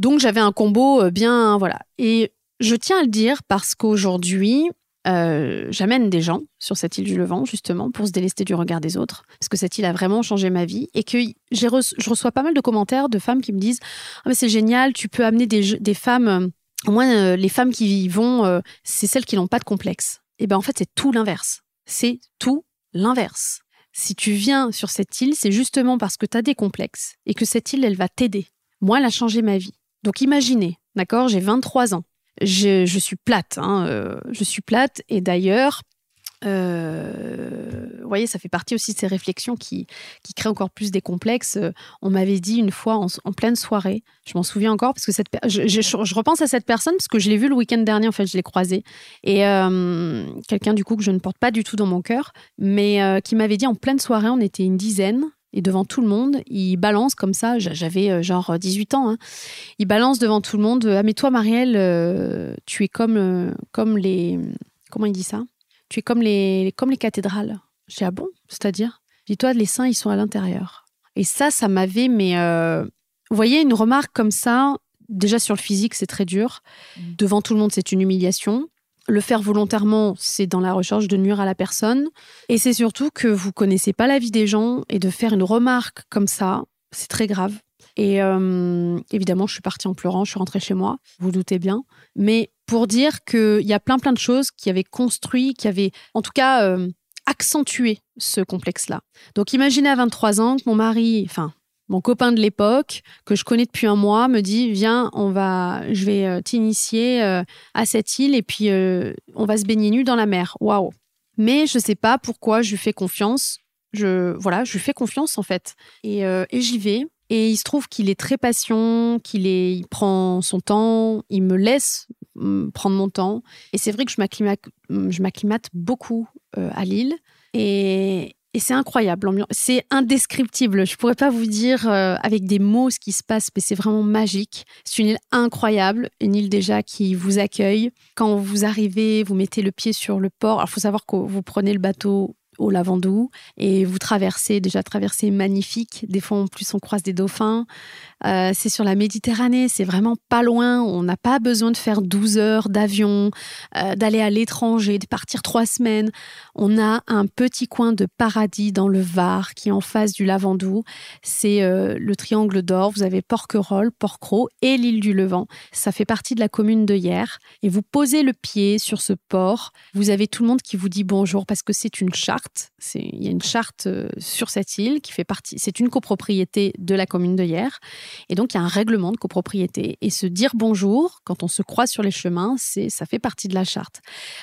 Speaker 1: Donc j'avais un combo euh, bien, voilà. Et je tiens à le dire parce qu'aujourd'hui, euh, j'amène des gens sur cette île du Levant, justement, pour se délester du regard des autres, parce que cette île a vraiment changé ma vie, et que je reçois pas mal de commentaires de femmes qui me disent ah, c'est génial, tu peux amener des, femmes, euh, au moins euh, les femmes qui y vont, c'est celles qui n'ont pas de complexe. Et ben en fait, c'est tout l'inverse. C'est tout l'inverse. Si tu viens sur cette île, c'est justement parce que tu as des complexes et que cette île, elle va t'aider. Moi, elle a changé ma vie. Donc imaginez, d'accord, j'ai 23 ans je, suis plate. Hein, euh, je suis plate. Et d'ailleurs, euh, vous voyez, ça fait partie aussi de ces réflexions qui, qui créent encore plus des complexes. Euh, on m'avait dit une fois en, pleine soirée, je m'en souviens encore, parce que cette, je, repense à cette personne parce que je l'ai vue le week-end dernier, en fait, je l'ai croisée. Et quelqu'un, du coup, que je ne porte pas du tout dans mon cœur, mais qui m'avait dit en pleine soirée, on était une dizaine, et devant tout le monde, il balance comme ça, j'avais euh, genre 18 ans, hein. il balance devant tout le monde Ah, mais toi, Marielle, euh, tu es comme, euh, comme les. Comment il dit ça? Tu es comme les, comme les cathédrales. Dis Ah bon? C'est-à-dire? Dis-toi, les saints, ils sont à l'intérieur. Et ça, ça m'avait. Mais vous voyez, une remarque comme ça, déjà sur le physique, c'est très dur. Mmh. Devant tout le monde, c'est une humiliation. Le faire volontairement, c'est dans la recherche de nuire à la personne. Et c'est surtout que vous connaissez pas la vie des gens et de faire une remarque comme ça, c'est très grave. Et euh, évidemment, je suis partie en pleurant, je suis rentrée chez moi, vous, doutez bien. Mais pour dire qu'il y a plein plein de choses qui avaient construit, qui avaient en tout cas euh, accentué ce complexe-là. Donc imaginez à 23 ans que mon mari, enfin mon copain de l'époque, que je connais depuis un mois, me dit Viens, on va, je vais euh, t'initier euh, à cette île et puis euh, on va se baigner nu dans la mer. Waouh Mais je ne sais pas pourquoi je lui fais confiance. Je, voilà, je lui fais confiance en fait. Et, j'y vais. Et il se trouve qu'il est très patient, qu'il est, il prend son temps, il me laisse mm, prendre mon temps. Et c'est vrai que je m'acclimate, je m'acclimate beaucoup à l'île. Et, et c'est incroyable, c'est indescriptible. Je pourrais pas vous dire euh, avec des mots ce qui se passe, mais c'est vraiment magique. C'est une île incroyable, une île déjà qui vous accueille. Quand vous arrivez, vous mettez le pied sur le port. Il faut savoir que vous prenez le bateau au Lavandou et vous traversez, déjà traversée magnifique. Des fois, en plus, on croise des dauphins. Euh, c'est sur la Méditerranée, c'est vraiment pas loin. On n'a pas besoin de faire 12 heures d'avion, euh, d'aller à l'étranger, de partir trois semaines. On a un petit coin de paradis dans le Var qui est en face du Lavandou. C'est euh, le triangle d'or. Vous avez Porquerolles, Porquerolles et l'île du Levant. Ça fait partie de la commune de Hier. Et vous posez le pied sur ce port. Vous avez tout le monde qui vous dit bonjour parce que c'est une charte. Il y a une charte sur cette île qui fait partie. C'est une copropriété de la commune de Hier. Et donc, il y a un règlement de copropriété. Et se dire bonjour quand on se croise sur les chemins, c'est ça fait partie de la charte.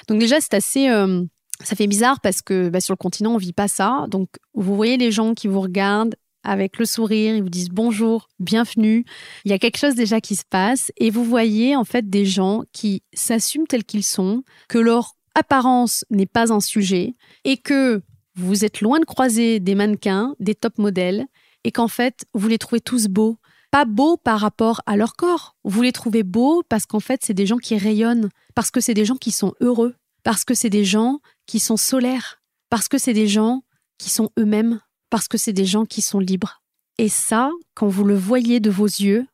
Speaker 1: Donc déjà, c'est assez... Euh, ça fait bizarre parce que bah, sur le continent, on vit pas ça. Donc, vous voyez les gens qui vous regardent avec le sourire, ils vous disent bonjour, bienvenue. Il y a quelque chose déjà qui se passe et vous voyez en fait des gens qui s'assument tels qu'ils sont, que leur apparence n'est pas un sujet et que vous êtes loin de croiser des mannequins, des top modèles et qu'en fait, vous les trouvez tous beaux, pas beaux par rapport à leur corps. Vous les trouvez beaux parce qu'en fait, c'est des gens qui rayonnent, parce que c'est des gens qui sont heureux, parce que c'est des gens qui sont solaires, parce que c'est des gens qui sont eux-mêmes, parce que c'est des gens qui sont libres. Et ça, quand vous le voyez de vos yeux,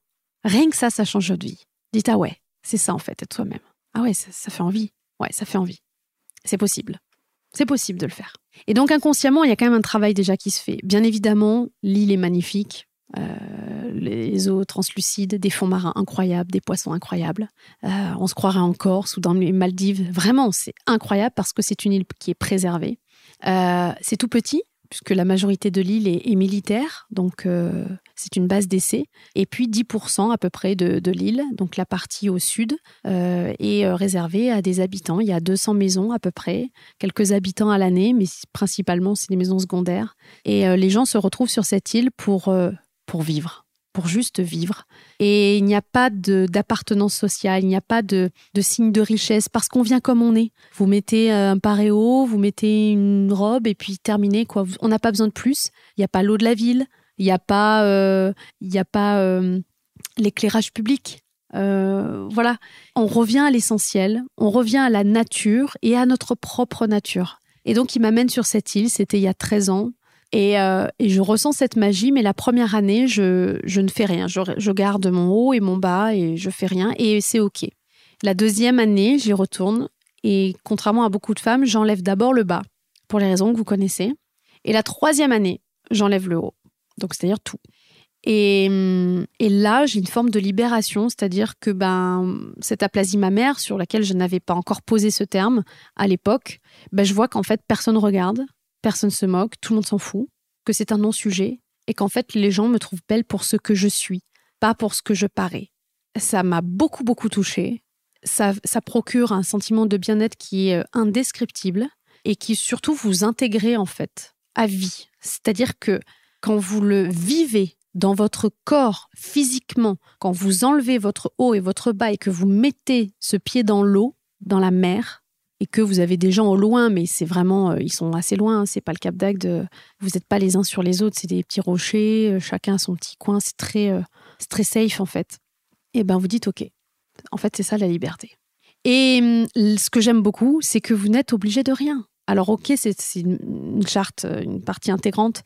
Speaker 1: rien que ça, ça change votre vie. Dites ah ouais, c'est ça en fait, être soi-même. Ah ouais, ça, ça fait envie. Ouais, ça fait envie. C'est possible. C'est possible de le faire. Et donc inconsciemment, il y a quand même un travail déjà qui se fait. Bien évidemment, l'île est magnifique. Euh, les eaux translucides, des fonds marins incroyables, des poissons incroyables. Euh, on se croirait en Corse ou dans les Maldives. Vraiment, c'est incroyable parce que c'est une île qui est préservée. Euh, c'est tout petit, puisque la majorité de l'île est, militaire. Donc, c'est une base d'essai. Et puis 10% à peu près de, l'île, donc la partie au sud, euh, est euh, réservée à des habitants. Il y a 200 maisons à peu près, quelques habitants à l'année, mais principalement c'est des maisons secondaires. Et les gens se retrouvent sur cette île pour, pour vivre pour juste vivre. Et il n'y a pas d'appartenance sociale, il n'y a pas de, de signe de richesse parce qu'on vient comme on est. Vous mettez un paréo, vous mettez une robe et puis terminé. Quoi. On n'a pas besoin de plus. Il n'y a pas l'eau de la ville, il n'y a pas, euh, a pas euh, l'éclairage public. Euh, voilà, on revient à l'essentiel, on revient à la nature et à notre propre nature. Et donc, il m'amène sur cette île, c'était il y a 13 ans. Et, je ressens cette magie, mais la première année, je, ne fais rien. Je, garde mon haut et mon bas et je fais rien et c'est OK. La deuxième année, j'y retourne et contrairement à beaucoup de femmes, j'enlève d'abord le bas pour les raisons que vous connaissez. Et la troisième année, j'enlève le haut. Donc, c'est-à-dire tout. Et, là, j'ai une forme de libération, c'est-à-dire que ben, cette aplasie mammaire, sur laquelle je n'avais pas encore posé ce terme à l'époque, ben, je vois qu'en fait, personne regarde, personne se moque, tout le monde s'en fout, que c'est un non-sujet et qu'en fait les gens me trouvent belle pour ce que je suis, pas pour ce que je parais. Ça m'a beaucoup beaucoup touchée. Ça, ça procure un sentiment de bien-être qui est euh, indescriptible et qui surtout vous intégrez en fait à vie. C'est-à-dire que quand vous le vivez dans votre corps physiquement, quand vous enlevez votre haut et votre bas et que vous mettez ce pied dans l'eau, dans la mer, et que vous avez des gens au loin, mais c'est vraiment, euh, ils sont assez loin, hein, c'est pas le Cap d'Agde, vous n'êtes pas les uns sur les autres, c'est des petits rochers, euh, chacun son petit coin, c'est très, euh, safe en fait. Et ben vous dites ok, en fait c'est ça la liberté. Et hum, ce que j'aime beaucoup, c'est que vous n'êtes obligé de rien. Alors ok, c'est une charte, une partie intégrante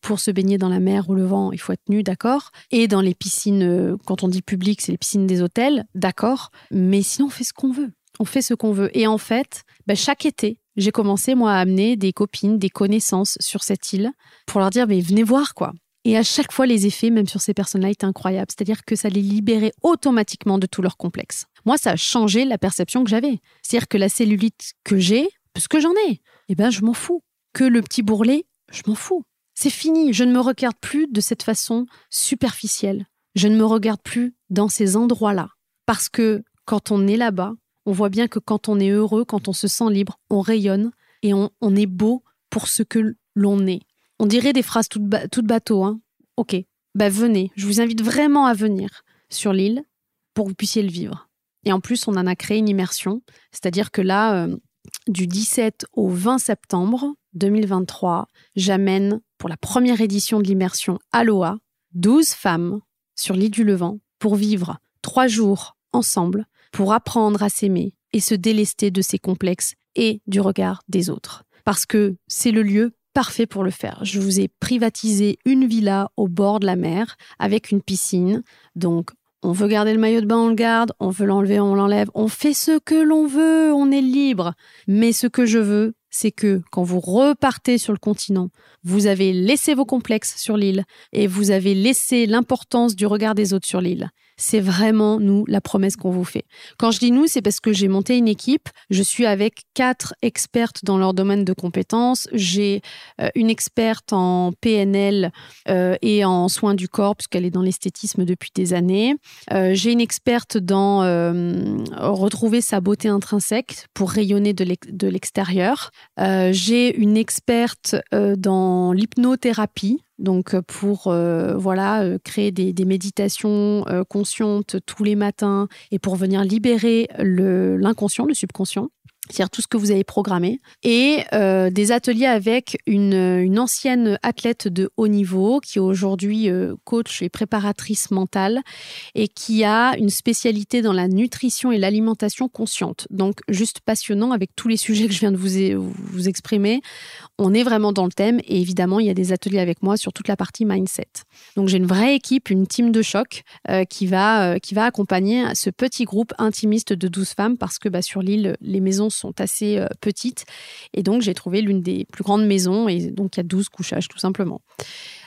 Speaker 1: pour se baigner dans la mer ou le vent, il faut être nu, d'accord. Et dans les piscines, quand on dit public, c'est les piscines des hôtels, d'accord. Mais sinon, on fait ce qu'on veut on fait ce qu'on veut. Et en fait, bah, chaque été, j'ai commencé, moi, à amener des copines, des connaissances sur cette île pour leur dire, mais venez voir, quoi. Et à chaque fois, les effets, même sur ces personnes-là, étaient incroyables. C'est-à-dire que ça les libérait automatiquement de tout leur complexe. Moi, ça a changé la perception que j'avais. C'est-à-dire que la cellulite que j'ai, parce que j'en ai, eh ben, je m'en fous. Que le petit bourrelet, je m'en fous. C'est fini. Je ne me regarde plus de cette façon superficielle. Je ne me regarde plus dans ces endroits-là. Parce que quand on est là-bas, on voit bien que quand on est heureux, quand on se sent libre, on rayonne et on, est beau pour ce que l'on est. On dirait des phrases toutes, bateau, hein. Ok, bah venez, je vous invite vraiment à venir sur l'île pour que vous puissiez le vivre. Et en plus, on en a créé une immersion, c'est-à-dire que là, euh, du 17 au 20 septembre 2023, j'amène pour la première édition de l'immersion Aloha 12 femmes sur l'île du Levant pour vivre trois jours ensemble pour apprendre à s'aimer et se délester de ses complexes et du regard des autres. Parce que c'est le lieu parfait pour le faire. Je vous ai privatisé une villa au bord de la mer avec une piscine. Donc, on veut garder le maillot de bain, on le garde. On veut l'enlever, on l'enlève. On fait ce que l'on veut, on est libre. Mais ce que je veux, c'est que quand vous repartez sur le continent, vous avez laissé vos complexes sur l'île et vous avez laissé l'importance du regard des autres sur l'île c'est vraiment nous la promesse qu'on vous fait. Quand je dis nous, c'est parce que j'ai monté une équipe. Je suis avec quatre expertes dans leur domaine de compétences. J'ai euh, une experte en PNL euh, et en soins du corps, puisqu'elle est dans l'esthétisme depuis des années. Euh, j'ai une experte dans retrouver sa beauté intrinsèque pour rayonner de l'extérieur. j'ai une experte dans l'hypnothérapie donc euh, pour euh, voilà euh, créer des, méditations conscientes tous les matins et pour venir libérer l'inconscient, le subconscient c'est-à-dire tout ce que vous avez programmé, et euh, des ateliers avec une, ancienne athlète de haut niveau qui est aujourd'hui euh, coach et préparatrice mentale et qui a une spécialité dans la nutrition et l'alimentation consciente. Donc juste passionnant avec tous les sujets que je viens de vous, vous exprimer. On est vraiment dans le thème et évidemment il y a des ateliers avec moi sur toute la partie mindset. Donc j'ai une vraie équipe, une team de choc euh, qui, va, qui va accompagner ce petit groupe intimiste de 12 femmes parce que bah, sur l'île, les maisons sont assez euh, petites. Et donc, j'ai trouvé l'une des plus grandes maisons. Et donc, il y a 12 couchages, tout simplement.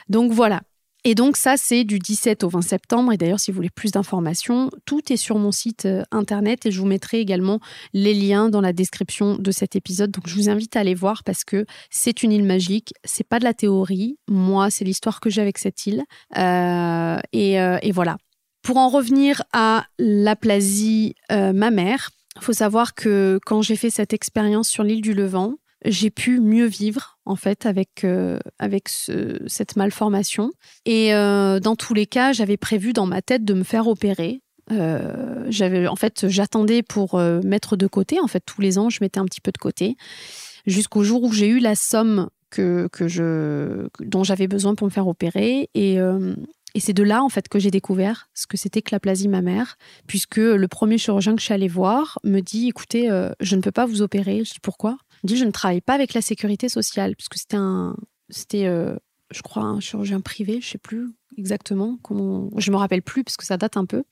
Speaker 1: Donc, voilà. Et donc ça, c'est du 17 au 20 septembre. Et d'ailleurs, si vous voulez plus d'informations, tout est sur mon site euh, internet et je vous mettrai également les liens dans la description de cet épisode. Donc je vous invite à aller voir parce que c'est une île magique. C'est pas de la théorie. Moi, c'est l'histoire que j'ai avec cette île. Euh, et, euh, et, voilà. Pour en revenir à l'aplasie mammaire, il faut savoir que quand j'ai fait cette expérience sur l'île du Levant, j'ai pu mieux vivre en fait avec euh, avec cette malformation. Et euh, dans tous les cas j'avais prévu dans ma tête de me faire opérer. Euh, en fait j'attendais pour mettre de côté. En fait tous les ans je mettais un petit peu de côté. Jusqu'au jour où j'ai eu la somme que, que je dont j'avais besoin pour me faire opérer. Et et c'est de là, en fait, que j'ai découvert ce que c'était que l'aplasie mammaire, puisque le premier chirurgien que je suis allée voir me dit, écoutez, euh, je ne peux pas vous opérer. Je dis, pourquoi? Il me dit, je ne travaille pas avec la sécurité sociale, puisque c'était un, c'était, euh, je crois, un chirurgien privé, je sais plus exactement comment, je me rappelle plus, parce que ça date un peu.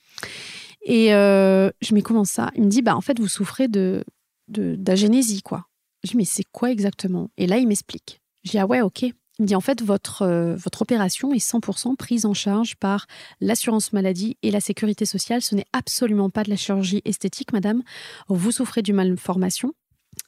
Speaker 1: Et euh, je me dis, comment ça? Il me dit, bah, en fait, vous souffrez de d'agénésie, quoi. Je dis, mais c'est quoi exactement? Et là, il m'explique. Je dis, ah ouais, ok. Il dit en fait, votre, euh, votre opération est 100% prise en charge par l'assurance maladie et la sécurité sociale. Ce n'est absolument pas de la chirurgie esthétique, madame. Vous souffrez du malformation.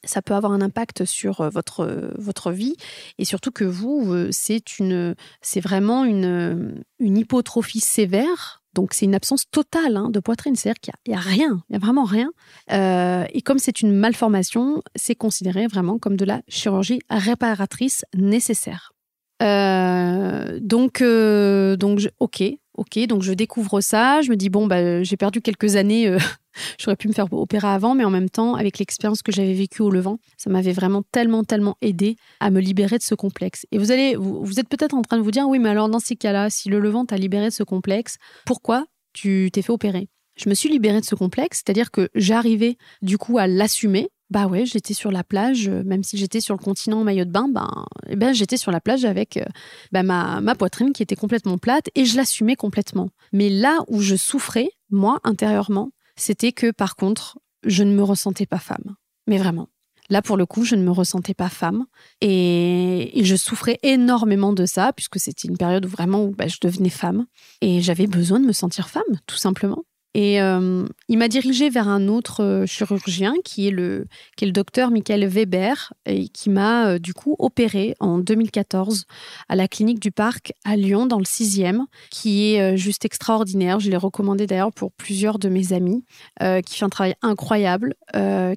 Speaker 1: Ça peut avoir un impact sur euh, votre, euh, votre vie et surtout que vous, c'est, une, c'est vraiment une, une hypotrophie sévère donc c'est une absence totale hein, de poitrine, c'est-à-dire qu'il n'y a, rien, il n'y a vraiment rien. et comme c'est une malformation, c'est considéré vraiment comme de la chirurgie réparatrice nécessaire. Euh, donc, euh, donc ok, ok, donc je découvre ça. Je me dis bon, bah, j'ai perdu quelques années. Euh, j'aurais pu me faire opérer avant, mais en même temps, avec l'expérience que j'avais vécue au Levant, ça m'avait vraiment tellement, tellement aidé à me libérer de ce complexe. Et vous allez, vous, vous êtes peut-être en train de vous dire, oui, mais alors dans ces cas-là, si le Levant t'a libéré de ce complexe, pourquoi tu t'es fait opérer? Je me suis libérée de ce complexe, c'est-à-dire que j'arrivais du coup à l'assumer bah ouais, j'étais sur la plage, euh, même si j'étais sur le continent en maillot de bain, ben, eh ben j'étais sur la plage avec euh, bah, ma, poitrine qui était complètement plate et je l'assumais complètement. Mais là où je souffrais, moi, intérieurement, c'était que par contre, je ne me ressentais pas femme. Mais vraiment. Là, pour le coup, je ne me ressentais pas femme et, je souffrais énormément de ça puisque c'était une période où vraiment où, bah, je devenais femme et j'avais besoin de me sentir femme, tout simplement. Et euh, il m'a dirigé vers un autre euh, chirurgien qui est le, qui est le docteur Michael Weber et qui m'a euh, du coup opéré en 2014 à la clinique du Parc à Lyon dans le 6e, qui est juste extraordinaire. Je l'ai recommandé d'ailleurs pour plusieurs de mes amis, qui fait un travail incroyable,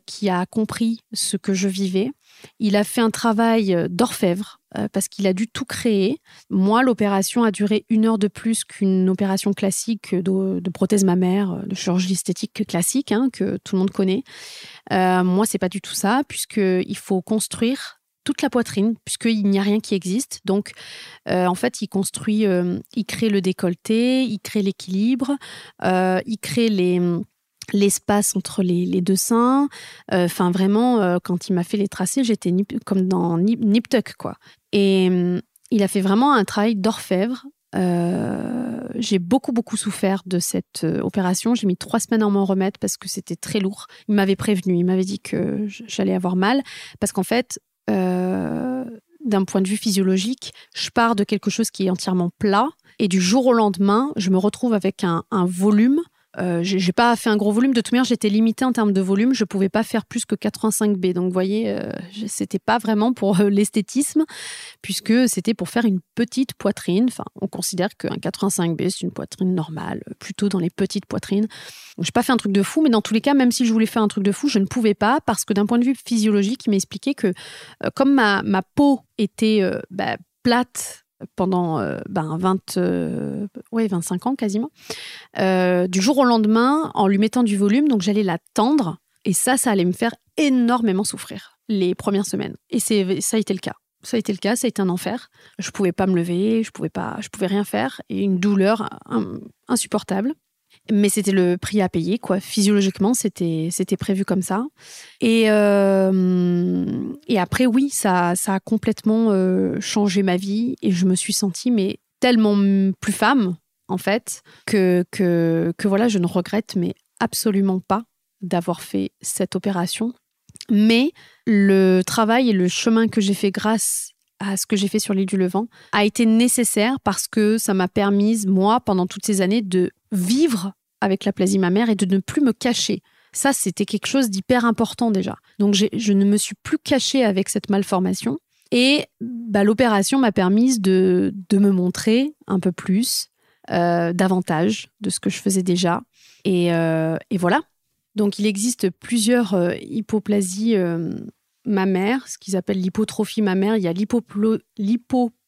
Speaker 1: qui a compris ce que je vivais. Il a fait un travail d'orfèvre euh, parce qu'il a dû tout créer. Moi, l'opération a duré une heure de plus qu'une opération classique de, prothèse mammaire, euh, de chirurgie esthétique classique, hein, que tout le monde connaît. Euh, moi, c'est pas du tout ça, puisqu'il faut construire toute la poitrine, puisqu'il n'y a rien qui existe. Donc, en fait, il construit, il crée le décolleté, il crée l'équilibre, il crée les l'espace entre les, deux seins. Enfin, vraiment, quand il m'a fait les tracés, j'étais comme dans Nip, Tuck, quoi. Et hum, il a fait vraiment un travail d'orfèvre. Euh, j'ai beaucoup, beaucoup souffert de cette euh, opération. J'ai mis trois semaines à m'en remettre parce que c'était très lourd. Il m'avait prévenu, il m'avait dit que j'allais avoir mal. Parce qu'en fait, euh, d'un point de vue physiologique, je pars de quelque chose qui est entièrement plat. Et du jour au lendemain, je me retrouve avec un volume euh, j'ai pas fait un gros volume. De toute manière, j'étais limitée en termes de volume. Je pouvais pas faire plus que 85B. Donc, vous voyez, euh, c'était pas vraiment pour euh, l'esthétisme, puisque c'était pour faire une petite poitrine. Enfin, on considère qu'un 85B, c'est une poitrine normale, plutôt dans les petites poitrines. Je n'ai pas fait un truc de fou, mais dans tous les cas, même si je voulais faire un truc de fou, je ne pouvais pas, parce que d'un point de vue physiologique, il m'a expliqué que comme ma, ma peau était bah, plate pendant euh, ben, 20, euh, ouais, 25 ans quasiment, euh, du jour au lendemain, en lui mettant du volume, donc j'allais la tendre, et ça, ça allait me faire énormément souffrir les premières semaines. Et ça a été le cas. Ça a été le cas, ça a été un enfer. Je pouvais pas me lever, je pouvais pas, je pouvais rien faire, et une douleur insupportable. Mais c'était le prix à payer, quoi. Physiologiquement, c'était c'était prévu comme ça. Et euh, et après, oui, ça ça a complètement euh, changé ma vie et je me suis sentie mais tellement plus femme en fait que que que voilà, je ne regrette mais absolument pas d'avoir fait cette opération. Mais le travail et le chemin que j'ai fait grâce à ce que j'ai fait sur l'île du Levant a été nécessaire parce que ça m'a permis, moi, pendant toutes ces années, de vivre avec l'aplasie mammaire et de ne plus me cacher. Ça, c'était quelque chose d'hyper important déjà. Donc, je ne me suis plus cachée avec cette malformation. Et bah, l'opération m'a permis de, me montrer un peu plus, euh, davantage de ce que je faisais déjà. Et, euh, voilà. Donc, il existe plusieurs euh, hypoplasies mammaires, ce qu'ils appellent l'hypotrophie mammaire. Il y a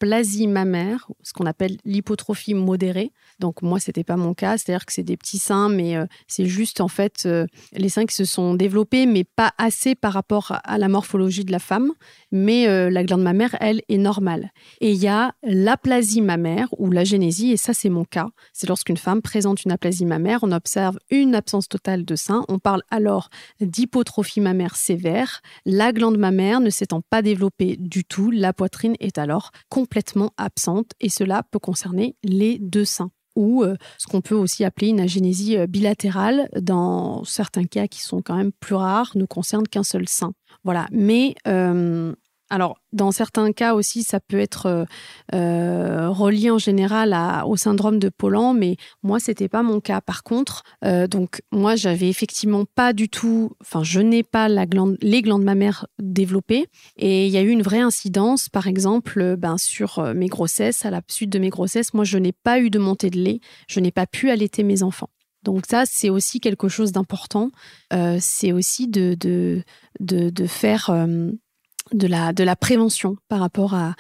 Speaker 1: l'hypoplasie mammaire, ce qu'on appelle l'hypotrophie modérée. Donc moi, c'était pas mon cas, c'est-à-dire que c'est des petits seins, mais euh, c'est juste en fait euh, les seins qui se sont développés, mais pas assez par rapport à la morphologie de la femme. Mais euh, la glande mammaire, elle, est normale. Et il y a l'aplasie mammaire ou la génésie, et ça c'est mon cas. C'est lorsqu'une femme présente une aplasie mammaire, on observe une absence totale de seins. On parle alors d'hypotrophie mammaire sévère. La glande mammaire ne s'étant pas développée du tout, la poitrine est alors complètement absente, et cela peut concerner les deux seins ou euh, ce qu'on peut aussi appeler une agénésie euh, bilatérale, dans certains cas qui sont quand même plus rares, ne concerne qu'un seul sein. Voilà. Mais euh, alors, dans certains cas aussi, ça peut être euh, euh, relié en général au syndrome de Poland, mais moi, c'était pas mon cas. Par contre, euh, donc moi, j'avais effectivement pas du tout, enfin, je n'ai pas la glande, les glandes mammaires développées, et il y a eu une vraie incidence, par exemple, ben, sur mes grossesses, à la suite de mes grossesses, moi, je n'ai pas eu de montée de lait, je n'ai pas pu allaiter mes enfants. Donc ça, c'est aussi quelque chose d'important. c'est aussi de, de, de, faire de la, de la prévention par rapport à,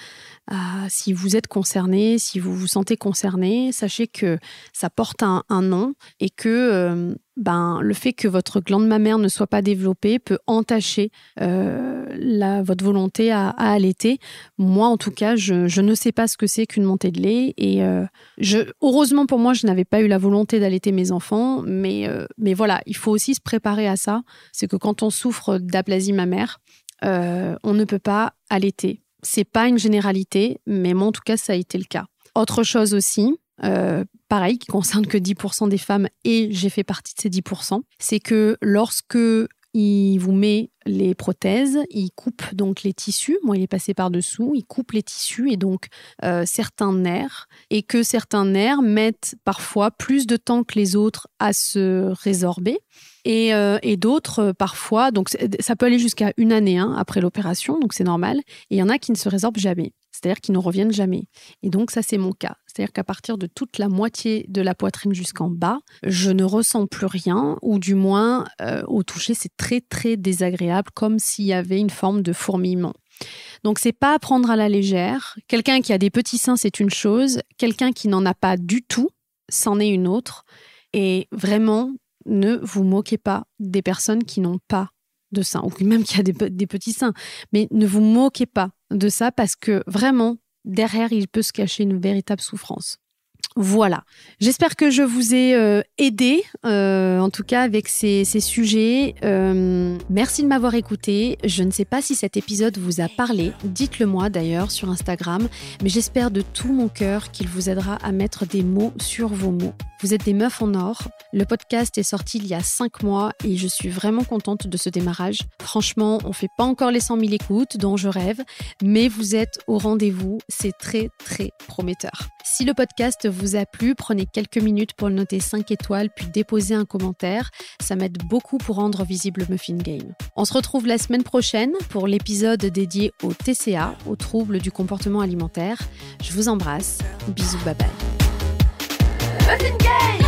Speaker 1: si vous êtes concerné, si vous vous sentez concerné, sachez que ça porte un, nom et que euh, ben, le fait que votre glande mammaire ne soit pas développée peut entacher euh, votre volonté à, allaiter. Moi, en tout cas, je, ne sais pas ce que c'est qu'une montée de lait et euh, je, heureusement pour moi, je n'avais pas eu la volonté d'allaiter mes enfants, mais, mais voilà, il faut aussi se préparer à ça. C'est que quand on souffre d'aplasie mammaire, euh, on ne peut pas allaiter. C'est pas une généralité, mais moi en tout cas ça a été le cas. Autre chose aussi, euh, pareil, qui concerne que 10% des femmes et j'ai fait partie de ces 10%, c'est que lorsque il vous met les prothèses, il coupe donc les tissus. Moi, il est passé par-dessous, il coupe les tissus et donc euh, certains nerfs. Et que certains nerfs mettent parfois plus de temps que les autres à se résorber. Et, euh, d'autres, euh, parfois, donc ça peut aller jusqu'à une année hein, après l'opération, donc c'est normal. Et il y en a qui ne se résorbent jamais c'est-à-dire qu'ils ne reviennent jamais. Et donc ça, c'est mon cas. C'est-à-dire qu'à partir de toute la moitié de la poitrine jusqu'en bas, je ne ressens plus rien, ou du moins euh, au toucher, c'est très très désagréable, comme s'il y avait une forme de fourmillement. Donc c'est pas à prendre à la légère. Quelqu'un qui a des petits seins, c'est une chose. Quelqu'un qui n'en a pas du tout, c'en est une autre. Et vraiment, ne vous moquez pas des personnes qui n'ont pas de seins, ou même qui a des petits seins. Mais ne vous moquez pas de ça parce que vraiment, derrière, il peut se cacher une véritable souffrance. Voilà. J'espère que je vous ai euh, aidé, euh, en tout cas avec ces, sujets. Euh, merci de m'avoir écouté. Je ne sais pas si cet épisode vous a parlé. Dites-le moi d'ailleurs sur Instagram. Mais j'espère de tout mon cœur qu'il vous aidera à mettre des mots sur vos mots. Vous êtes des meufs en or. Le podcast est sorti il y a cinq mois et je suis vraiment contente de ce démarrage. Franchement, on fait pas encore les 100 000 écoutes dont je rêve, mais vous êtes au rendez-vous. C'est très, très prometteur. Si le podcast vous a plu, prenez quelques minutes pour le noter 5 étoiles puis déposer un commentaire. Ça m'aide beaucoup pour rendre visible Muffin Game. On se retrouve la semaine prochaine pour l'épisode dédié au TCA, aux troubles du comportement alimentaire. Je vous embrasse. Bisous, bye bye. Muffin Game